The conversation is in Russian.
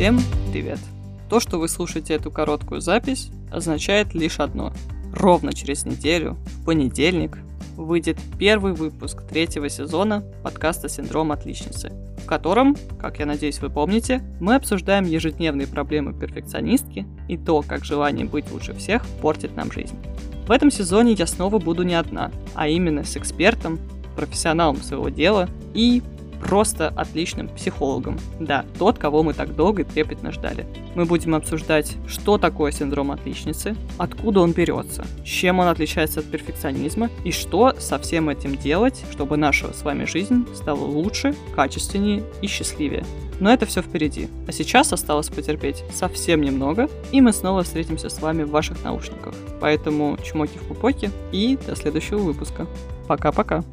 Всем привет! То, что вы слушаете эту короткую запись, означает лишь одно. Ровно через неделю, в понедельник, выйдет первый выпуск третьего сезона подкаста «Синдром отличницы», в котором, как я надеюсь вы помните, мы обсуждаем ежедневные проблемы перфекционистки и то, как желание быть лучше всех портит нам жизнь. В этом сезоне я снова буду не одна, а именно с экспертом, профессионалом своего дела и просто отличным психологом. Да, тот, кого мы так долго и трепетно ждали. Мы будем обсуждать, что такое синдром отличницы, откуда он берется, чем он отличается от перфекционизма и что со всем этим делать, чтобы наша с вами жизнь стала лучше, качественнее и счастливее. Но это все впереди. А сейчас осталось потерпеть совсем немного, и мы снова встретимся с вами в ваших наушниках. Поэтому чмоки в пупоке и до следующего выпуска. Пока-пока.